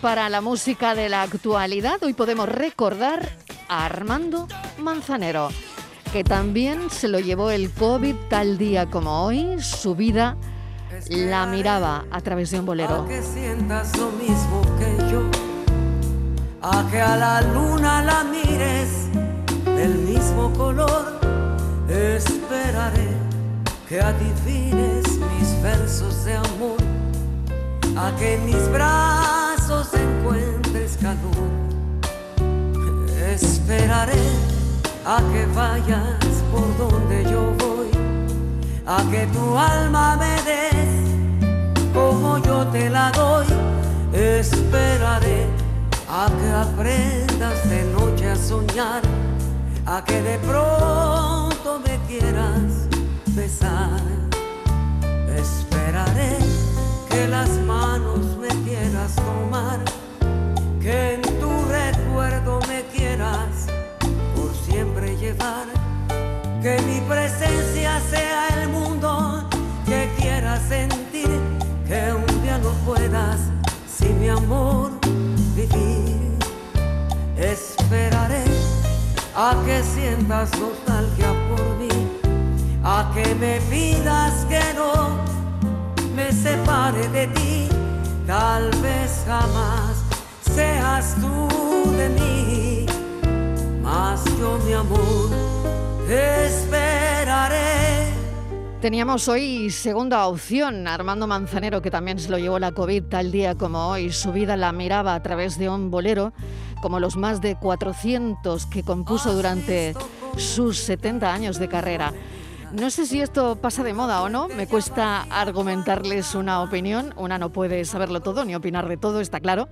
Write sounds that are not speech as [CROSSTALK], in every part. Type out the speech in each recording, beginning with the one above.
Para la música de la actualidad, hoy podemos recordar a Armando Manzanero, que también se lo llevó el COVID tal día como hoy, su vida la miraba a través de un bolero. A que sientas lo mismo que yo, a que a la luna la mires del mismo color, esperaré que adivines mis versos de amor, a que mis brazos a que vayas por donde yo voy, a que tu alma me des como yo te la doy. Esperaré a que aprendas de noche a soñar, a que de pronto me quieras besar. Esperaré que las manos me quieras tomar, que que mi presencia sea el mundo que quieras sentir, que un día no puedas sin mi amor vivir. Esperaré a que sientas nostalgia por mí, a que me pidas que no me separe de ti, tal vez jamás seas tú de mí, mas yo mi amor esperaré. Teníamos hoy segunda opción, Armando Manzanero, que también se lo llevó la COVID tal día como hoy. Su vida la miraba a través de un bolero, como los más de 400 que compuso durante sus 70 años de carrera. No sé si esto pasa de moda o no, me cuesta argumentarles una opinión, una no puede saberlo todo ni opinar de todo, está claro.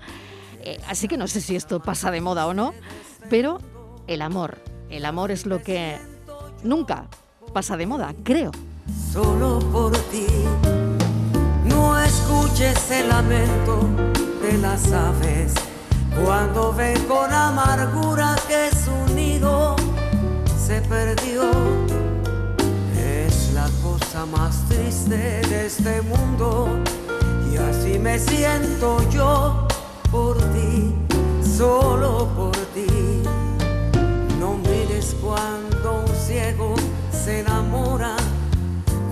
Eh, así que no sé si esto pasa de moda o no, pero el amor, el amor es lo que nunca pasa de moda, creo. Solo por ti, no escuches el lamento de las aves. Cuando ven con amargura que su nido se perdió. Cosa más triste de este mundo. Y así me siento yo por ti, solo por ti. No mires cuando un ciego se enamora,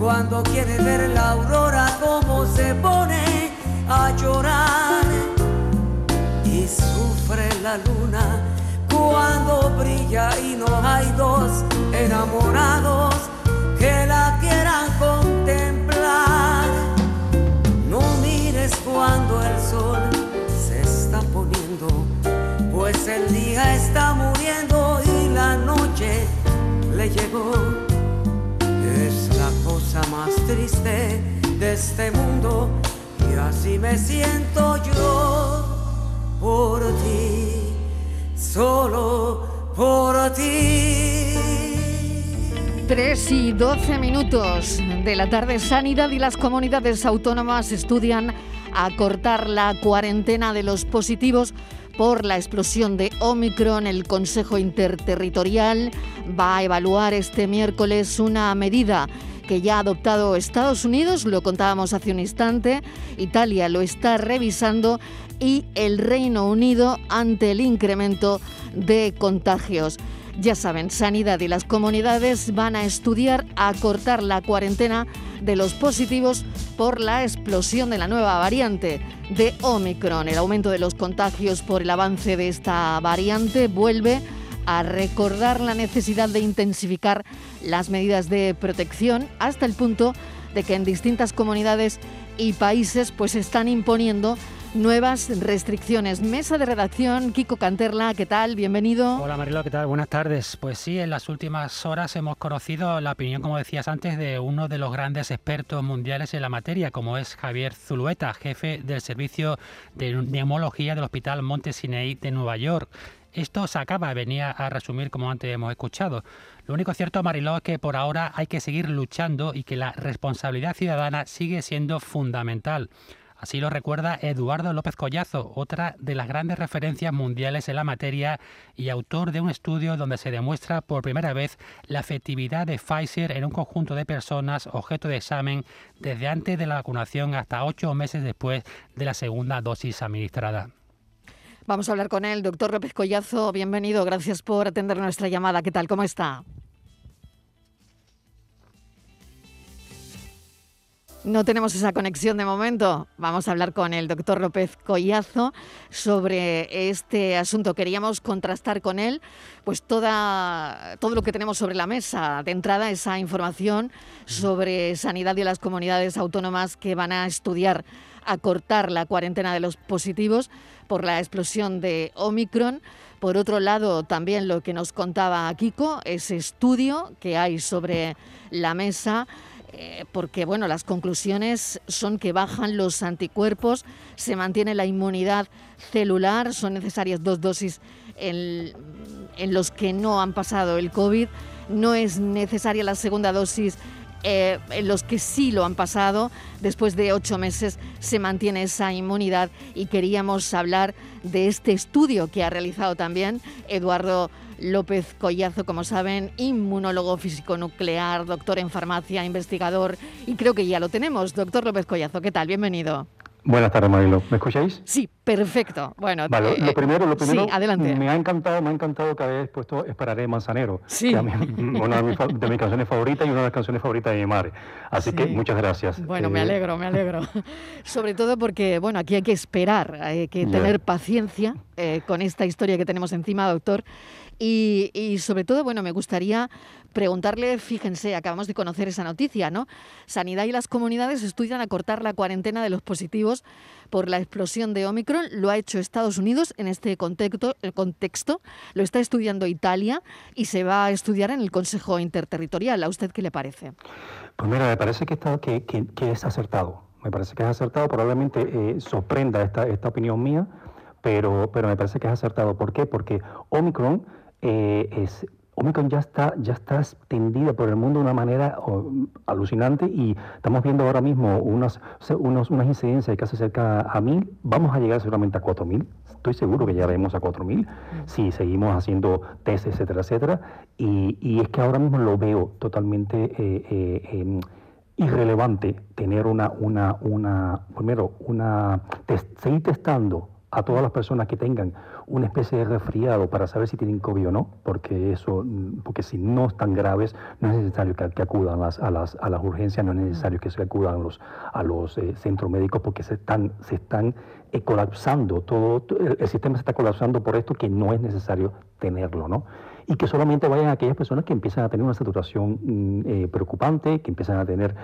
cuando quiere ver la aurora como se pone a llorar y sufre la luna cuando brilla y no hay dos enamorados más triste de este mundo y así me siento yo por ti, solo por ti. 3 y 12 minutos de la tarde, Sanidad y las comunidades autónomas estudian acortar la cuarentena de los positivos por la explosión de Omicron. El Consejo Interterritorial va a evaluar este miércoles una medida ya ha adoptado Estados Unidos, lo contábamos hace un instante, Italia lo está revisando y el Reino Unido ante el incremento de contagios. Ya saben, Sanidad y las comunidades van a estudiar acortar la cuarentena de los positivos por la explosión de la nueva variante de Omicron. El aumento de los contagios por el avance de esta variante vuelve a recordar la necesidad de intensificar las medidas de protección hasta el punto de que en distintas comunidades y países pues están imponiendo nuevas restricciones. Mesa de redacción, Kiko Canterla, ¿qué tal? Bienvenido. Hola Marilo, ¿qué tal? Buenas tardes. Pues sí, en las últimas horas hemos conocido la opinión, como decías antes, de uno de los grandes expertos mundiales en la materia, como es Javier Zulueta, jefe del servicio de neumología del Hospital Monte Sinai de Nueva York. Esto se acaba, venía a resumir como antes hemos escuchado. Lo único cierto, Mariló, es que por ahora hay que seguir luchando y que la responsabilidad ciudadana sigue siendo fundamental. Así lo recuerda Eduardo López Collazo, otra de las grandes referencias mundiales en la materia y autor de un estudio donde se demuestra por primera vez la efectividad de Pfizer en un conjunto de personas objeto de examen desde antes de la vacunación hasta ocho meses después de la segunda dosis administrada. Vamos a hablar con él, doctor López Collazo. Bienvenido, gracias por atender nuestra llamada. ¿Qué tal? ¿Cómo está? No tenemos esa conexión de momento. Vamos a hablar con el doctor López Collazo sobre este asunto. Queríamos contrastar con él pues toda, todo lo que tenemos sobre la mesa. De entrada, esa información sobre sanidad y las comunidades autónomas que van a estudiar acortar la cuarentena de los positivos por la explosión de Omicron. Por otro lado, también lo que nos contaba Kiko, ese estudio que hay sobre la mesa eh, porque bueno, las conclusiones son que bajan los anticuerpos, se mantiene la inmunidad celular, son necesarias dos dosis en, los que no han pasado el COVID, no es necesaria la segunda dosis eh, en los que sí lo han pasado, después de ocho meses se mantiene esa inmunidad y queríamos hablar de este estudio que ha realizado también Eduardo López Collazo, como saben, inmunólogo físico nuclear, doctor en farmacia, investigador, y creo que ya lo tenemos. Doctor López Collazo, ¿qué tal? Bienvenido. Buenas tardes, Marilo. ¿Me escucháis? Sí, perfecto. Bueno, vale, lo eh, primero, lo primero, sí, adelante. me ha encantado, me ha encantado que habéis puesto Esperaré Manzanero, sí. una de mis, canciones favoritas y una de las canciones favoritas de mi madre. Así que muchas gracias. Bueno, me eh, alegro, me alegro. [LAUGHS] Sobre todo porque, bueno, aquí hay que esperar, hay que tener paciencia eh, con esta historia que tenemos encima, doctor. Y, sobre todo, bueno, me gustaría preguntarle, fíjense, acabamos de conocer esa noticia, ¿no? Sanidad y las comunidades estudian acortar la cuarentena de los positivos por la explosión de Omicron. Lo ha hecho Estados Unidos en este contexto, el contexto, lo está estudiando Italia y se va a estudiar en el Consejo Interterritorial. ¿A usted qué le parece? Pues mira, me parece que, está, que, es acertado. Me parece que es acertado. Probablemente eh, sorprenda esta, esta opinión mía, pero, pero me parece que es acertado. ¿Por qué? Porque Omicron eh, es, Omicron ya está, ya está extendida por el mundo de una manera alucinante y estamos viendo ahora mismo unas, unos, unas incidencias de casi cerca a mil. Vamos a llegar seguramente a cuatro mil. Estoy seguro que llegaremos a cuatro mil si seguimos haciendo test, etcétera, etcétera. Y, y, es que ahora mismo lo veo totalmente eh, eh, em, irrelevante tener una, una, una, primero, una, seguir testando a todas las personas que tengan una especie de resfriado para saber si tienen COVID o no, porque eso, porque si no están graves, no es necesario que, acudan las, a, las, a las urgencias, no es necesario que se acudan los, a los eh, centros médicos porque se están, se están eh, colapsando, todo, el sistema se está colapsando por esto que no es necesario tenerlo, ¿no? Y que solamente vayan aquellas personas que empiezan a tener una saturación mm, eh, preocupante, que empiezan a tener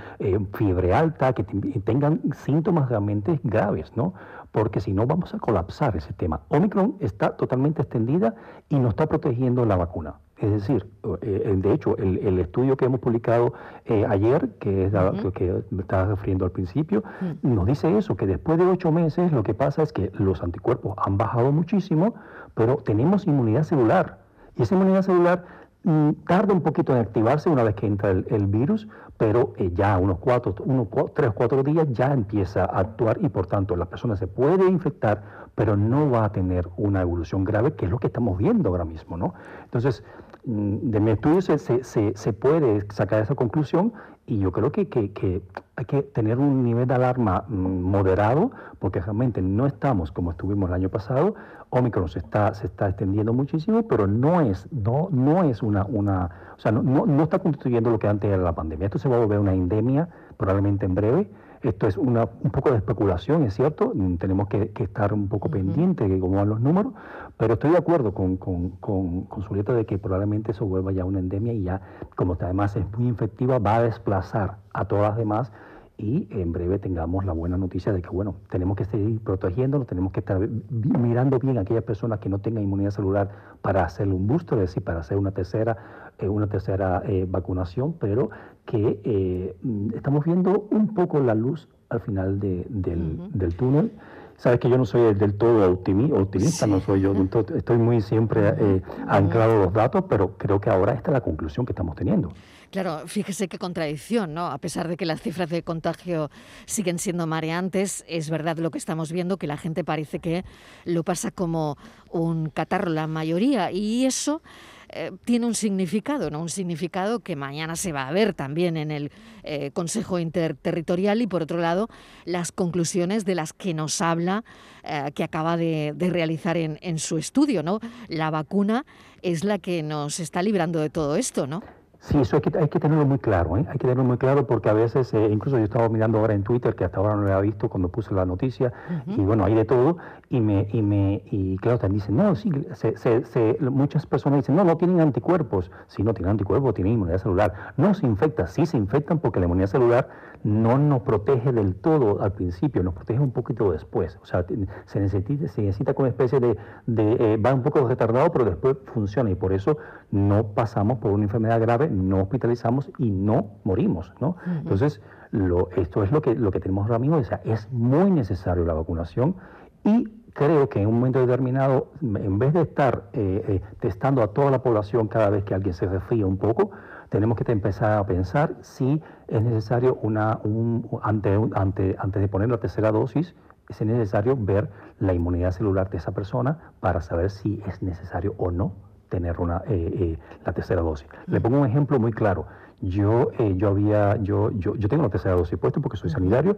fiebre alta, que tengan síntomas realmente graves, ¿no? porque si no vamos a colapsar ese tema. Omicron está totalmente extendida y no está protegiendo la vacuna. Es decir, eh, de hecho, el, estudio que hemos publicado eh, ayer, que es lo que me estaba refiriendo al principio, mm. nos dice eso, que después de ocho meses lo que pasa es que los anticuerpos han bajado muchísimo, pero tenemos inmunidad celular. Y esa inmunidad celular mm, tarda un poquito en activarse una vez que entra el, virus, pero eh, ya unos cuatro, unos tres o cuatro días ya empieza a actuar y por tanto la persona se puede infectar, pero no va a tener una evolución grave, que es lo que estamos viendo ahora mismo, ¿no? Entonces, mm, de mi estudio se, se, se, puede sacar esa conclusión y yo creo que, que, hay que tener un nivel de alarma mm, moderado, porque realmente no estamos como estuvimos el año pasado. Omicron se está, se está extendiendo muchísimo, pero no es, no, no es una, una o sea, no, no, está constituyendo lo que antes era la pandemia. Esto se va a volver una endemia probablemente en breve. Esto es una, un poco de especulación, es cierto, tenemos que, estar un poco pendientes de cómo van los números, pero estoy de acuerdo con, con, con, con de que probablemente eso vuelva ya una endemia y ya, como además es muy infectiva, va a desplazar a todas las demás y en breve tengamos la buena noticia de que, bueno, tenemos que seguir protegiéndonos, tenemos que estar mirando bien a aquellas personas que no tengan inmunidad celular para hacerle un booster, es decir, para hacer una tercera, eh, una tercera eh, vacunación, pero que eh, estamos viendo un poco la luz al final del, del túnel. Sabes que yo no soy del todo optimista, no soy yo, estoy muy siempre eh, anclado a los datos, pero creo que ahora esta es la conclusión que estamos teniendo. Claro, fíjese qué contradicción, ¿no? A pesar de que las cifras de contagio siguen siendo mareantes, es verdad lo que estamos viendo, que la gente parece que lo pasa como un catarro la mayoría y eso eh, tiene un significado, ¿no? Un significado que mañana se va a ver también en el eh, Consejo Interterritorial y por otro lado las conclusiones de las que nos habla eh, que acaba de, realizar en, en su estudio, ¿no? La vacuna es la que nos está librando de todo esto, ¿no? Sí, eso hay que, hay que tenerlo muy claro, ¿eh? hay que tenerlo muy claro porque a veces, eh, incluso yo estaba mirando ahora en Twitter, que hasta ahora no lo había visto cuando puse la noticia, y bueno, hay de todo, y me, y me, y claro, también dicen, no, sí, se, se, muchas personas dicen, no, no tienen anticuerpos, si no tienen anticuerpos, tienen inmunidad celular, no se infecta, sí se infectan porque la inmunidad celular no nos protege del todo al principio, nos protege un poquito después. O sea, se necesita, se necesita como especie de, de eh, va un poco retardado, pero después funciona y por eso no pasamos por una enfermedad grave, no hospitalizamos y no morimos, ¿no? Entonces, lo, esto es lo que, lo que tenemos ahora mismo, o sea, es muy necesario la vacunación y creo que en un momento determinado, en vez de estar eh, eh, testando a toda la población cada vez que alguien se resfría un poco, tenemos que empezar a pensar si es necesario una, un, ante, ante, antes de poner la tercera dosis, es necesario ver la inmunidad celular de esa persona para saber si es necesario o no tener una, eh, eh, la tercera dosis. Le pongo un ejemplo muy claro. Yo, eh, yo, había, yo, yo, yo tengo la tercera dosis puesta porque soy sanitario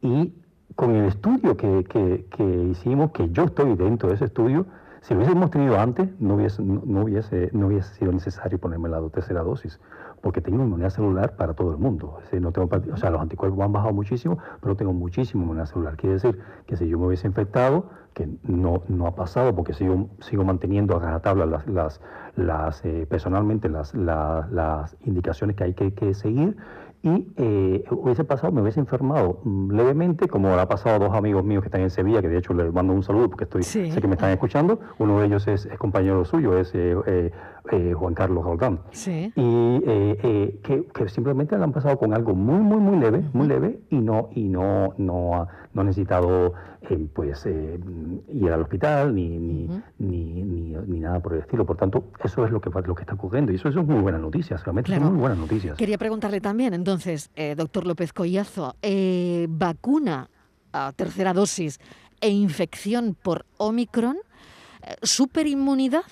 y con el estudio que, que, que, hicimos, que yo estoy dentro de ese estudio, si lo hubiésemos tenido antes, no hubiese, no, hubiese, no hubiese sido necesario ponerme la tercera dosis, porque tengo inmunidad celular para todo el mundo. o sea, los anticuerpos han bajado muchísimo, pero tengo muchísima inmunidad celular. Quiere decir que si yo me hubiese infectado, que no, no ha pasado, porque sigo, sigo manteniendo a rajatabla las, las, las eh, personalmente las, las, indicaciones que hay que, que seguir, y eh, hubiese pasado, me hubiese enfermado mm, levemente, como ha pasado a dos amigos míos que están en Sevilla, que de hecho les mando un saludo porque estoy, sé que me están escuchando. Uno de ellos es, compañero suyo, es eh, eh, eh, Juan Carlos Roldán. Sí. Y que, que, simplemente le han pasado con algo muy, muy, muy leve, muy leve, y no, y no, no, no ha necesitado pues ir al hospital ni, ni, ni, ni, nada por el estilo. Por tanto, eso es lo que, lo que está ocurriendo. Y eso, eso es muy buenas noticias, realmente son muy buenas noticias. Quería preguntarle también, entonces, doctor López Collazo, vacuna a tercera dosis e infección por Omicron, ¿superinmunidad?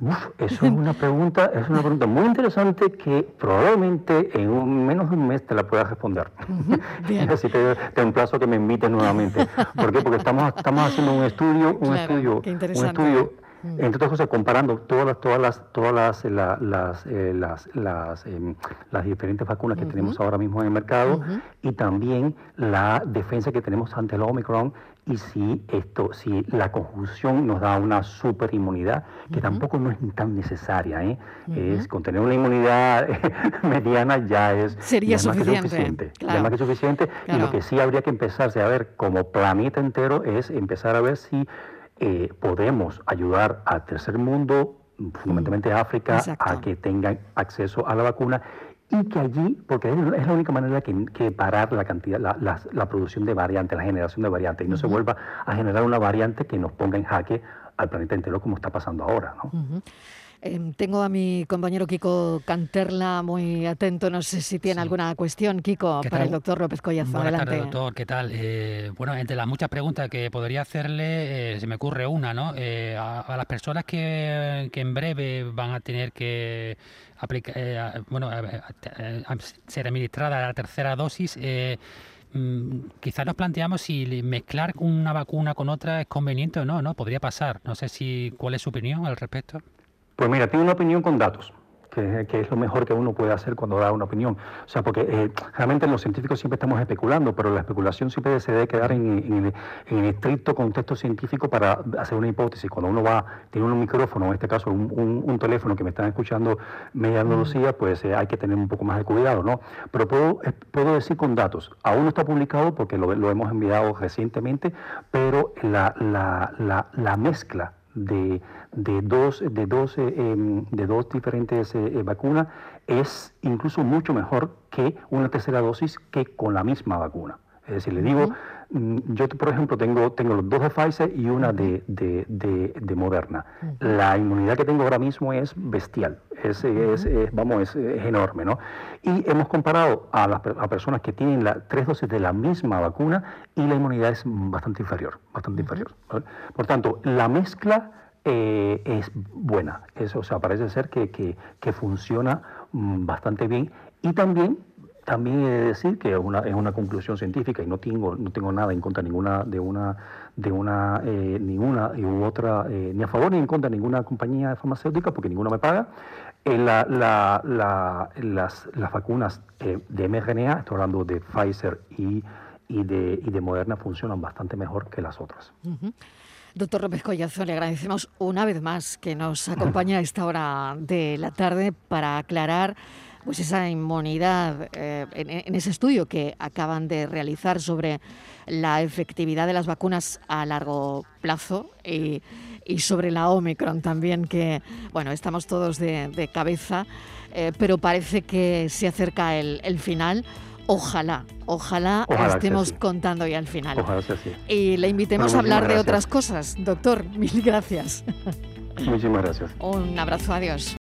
Uf, eso es una pregunta, es una pregunta muy interesante que probablemente en un, menos de un mes te la pueda responder. [LAUGHS] Así te, te emplazo que me invites nuevamente. ¿Por qué? Porque estamos, estamos haciendo un estudio, un estudio, un estudio. Entre otras cosas, comparando todas las, todas las, todas las, eh, las, eh, las, las, em, las, diferentes vacunas que tenemos ahora mismo en el mercado y también la defensa que tenemos ante el Omicron y si esto, si la conjunción nos da una superinmunidad, que tampoco no es tan necesaria, ¿eh? es con tener una inmunidad [LAUGHS] mediana ya es, Sería suficiente, ya más que suficiente. Y lo que sí habría que empezarse a ver como planeta entero es empezar a ver si eh, podemos ayudar al tercer mundo, fundamentalmente África, a que tengan acceso a la vacuna y que allí, porque es la única manera que, que parar la cantidad, la, la, producción de variantes, la generación de variantes, y no se vuelva a generar una variante que nos ponga en jaque al planeta entero como está pasando ahora. ¿no? Em, tengo a mi compañero Kiko Canterla muy atento. No sé si tiene alguna cuestión, Kiko, para el doctor López Collazo. Buenas Adelante. tardes, doctor. ¿Qué tal? Eh, bueno, entre las muchas preguntas que podría hacerle, eh, se me ocurre una, ¿no? Eh, a, las personas que, en breve van a tener que aplicar, bueno, ser administrada la tercera dosis, mm, quizás nos planteamos si mezclar una vacuna con otra es conveniente o no, ¿no? Podría pasar. No sé si cuál es su opinión al respecto. Pues mira, tengo una opinión con datos. Que, es lo mejor que uno puede hacer cuando da una opinión. O sea, porque eh, realmente los científicos siempre estamos especulando, pero la especulación siempre se debe quedar en, el estricto contexto científico para hacer una hipótesis. Cuando uno va, tiene un micrófono, en este caso un, teléfono que me están escuchando media Andalucía, pues eh, hay que tener un poco más de cuidado, ¿no? Pero puedo, eh, puedo decir con datos. Aún no está publicado porque lo, lo hemos enviado recientemente, pero la, la, la, la mezcla de, de dos, de dos, eh, em, de dos diferentes eh, eh, vacunas es incluso mucho mejor que una tercera dosis que con la misma vacuna. Es decir, le digo, Mm, yo, por ejemplo, tengo, tengo los dos de Pfizer y una de, de, Moderna. La inmunidad que tengo ahora mismo es bestial, es, es, vamos, es, enorme, ¿no? Y hemos comparado a las a personas que tienen la, tres dosis de la misma vacuna y la inmunidad es bastante inferior, bastante inferior. Por tanto, la mezcla eh, es buena, o sea, parece ser que, que funciona mm, bastante bien. Y también también he de decir que es una, es una conclusión científica y no tengo, no tengo nada en contra ninguna de una de una eh, ninguna u otra eh, ni a favor ni en contra de ninguna compañía farmacéutica porque ninguna me paga. Eh, la, la, las, las, vacunas de mRNA, estoy hablando de Pfizer y, y, de, y de Moderna, funcionan bastante mejor que las otras. Doctor López Collazo, le agradecemos una vez más que nos acompañe a esta hora de la tarde para aclarar pues esa inmunidad eh, en, ese estudio que acaban de realizar sobre la efectividad de las vacunas a largo plazo y, sobre la Omicron también, que bueno, estamos todos de, cabeza, eh, pero parece que se acerca el, final. Ojalá, ojalá, estemos contando ya el final. Ojalá sea así. Y le invitemos a hablar de otras cosas. Doctor, [LAUGHS] mil gracias. Muchísimas gracias. Un abrazo, adiós.